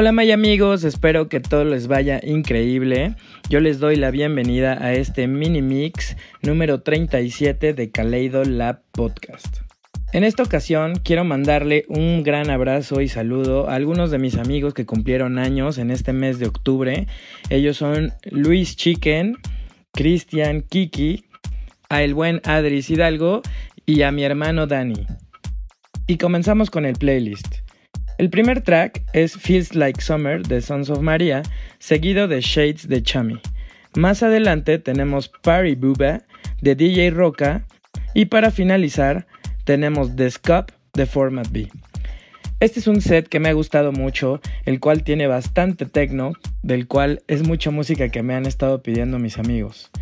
Hola May amigos, espero que todo les vaya increíble. Yo les doy la bienvenida a este mini mix número 37 de Kaleido Lab Podcast. En esta ocasión quiero mandarle un gran abrazo y saludo a algunos de mis amigos que cumplieron años en este mes de octubre. Ellos son Luis Chicken, Cristian Kiki, a el buen Adris Hidalgo y a mi hermano Dani. Y comenzamos con el playlist. El primer track es Feels Like Summer de Sons of Maria, seguido de Shades de Chami. Más adelante tenemos Party Booba de DJ Roca y para finalizar tenemos The Scup de Format B. Este es un set que me ha gustado mucho, el cual tiene bastante techno, del cual es mucha música que me han estado pidiendo mis amigos.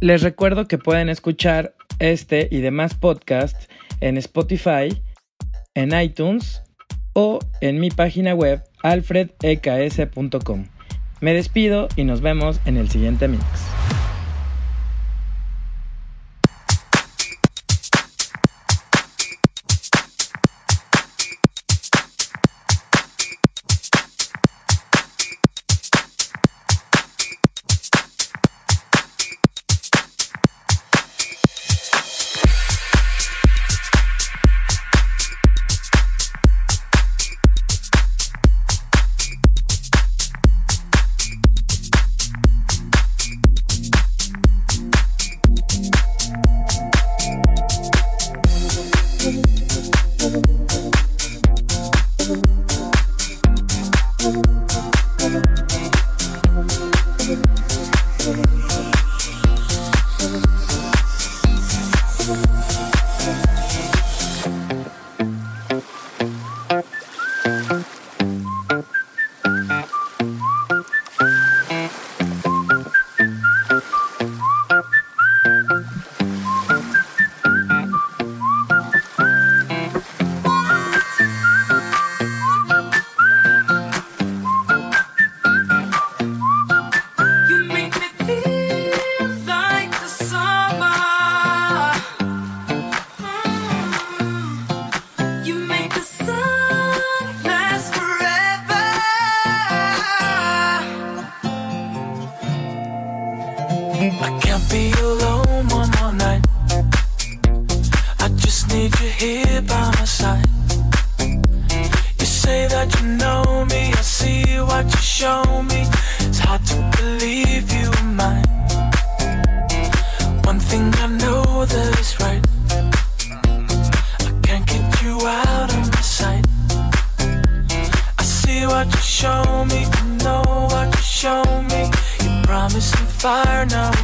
Les recuerdo que pueden escuchar este y demás podcasts en Spotify, en iTunes o en mi página web alfredeks.com. Me despido y nos vemos en el siguiente mix. fire now.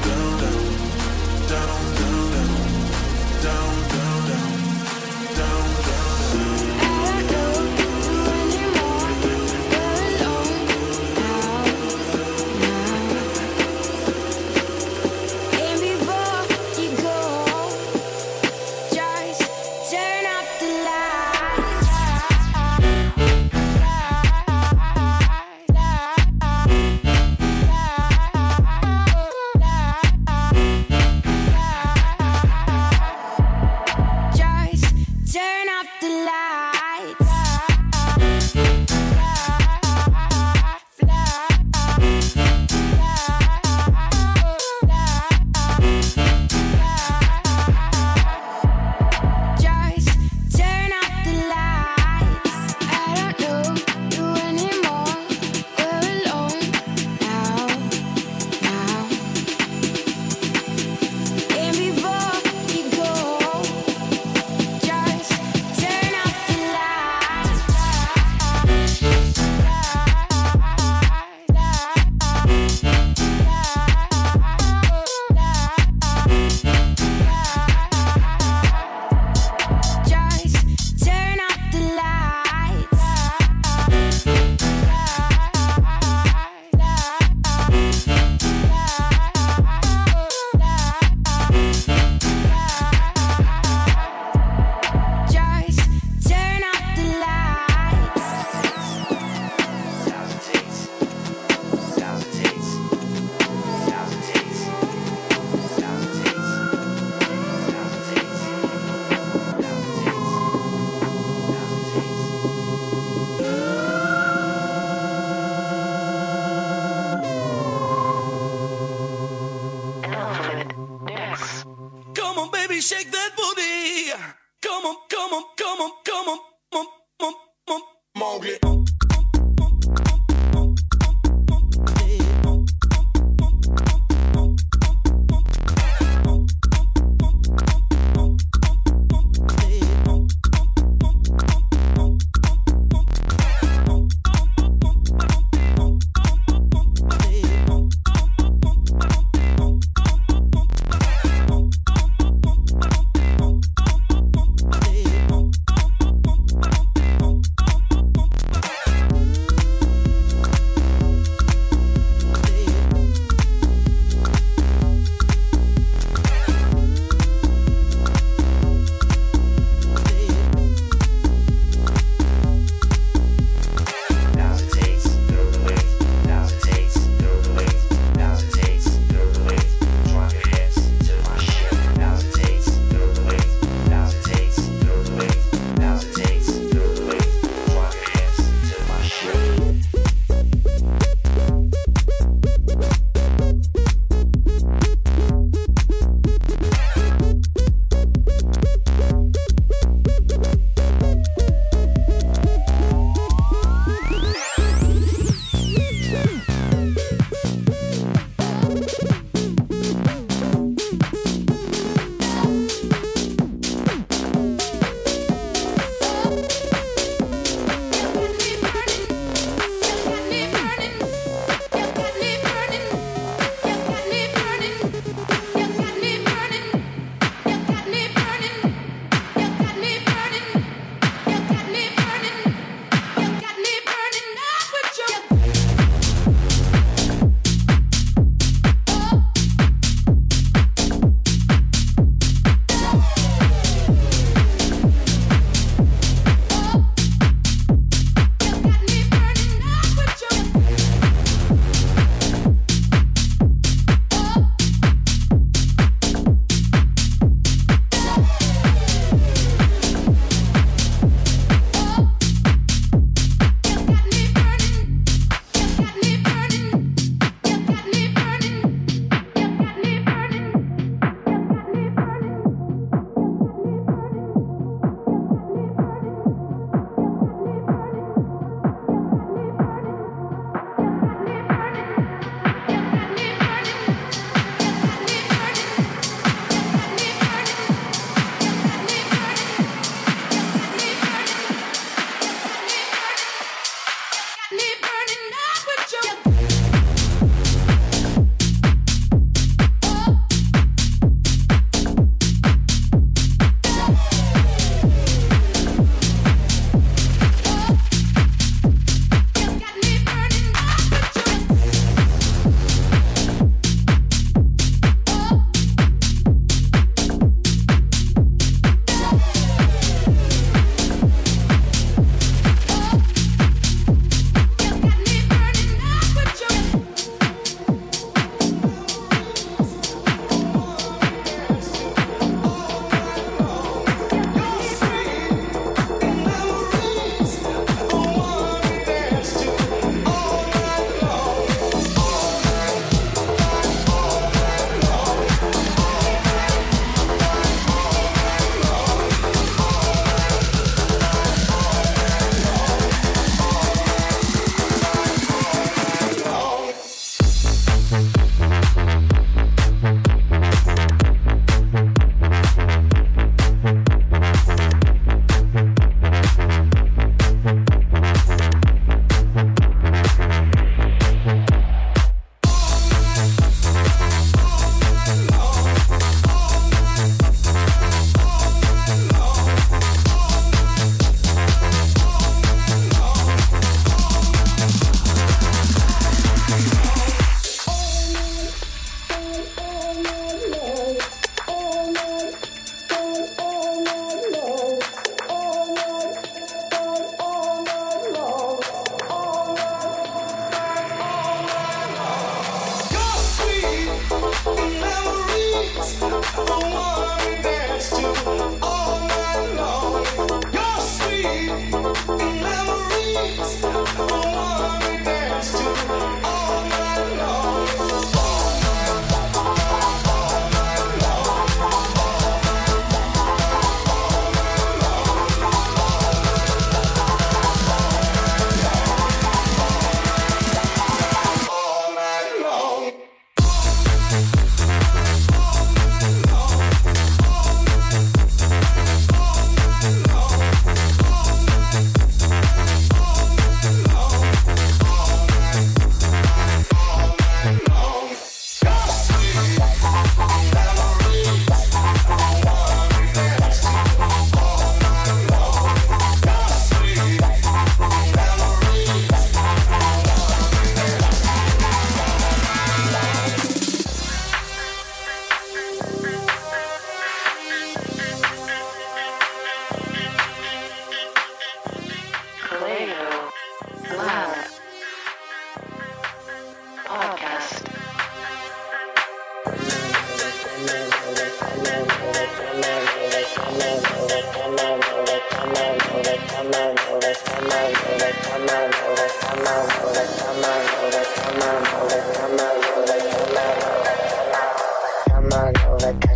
shake that booty. Come on, come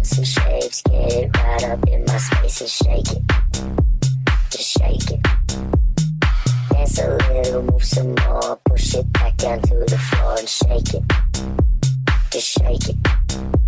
cuts and shapes. Get right up in my space and shake it. Just shake it. Dance a little, move some more. Push it back down to the floor and shake it. Just shake it.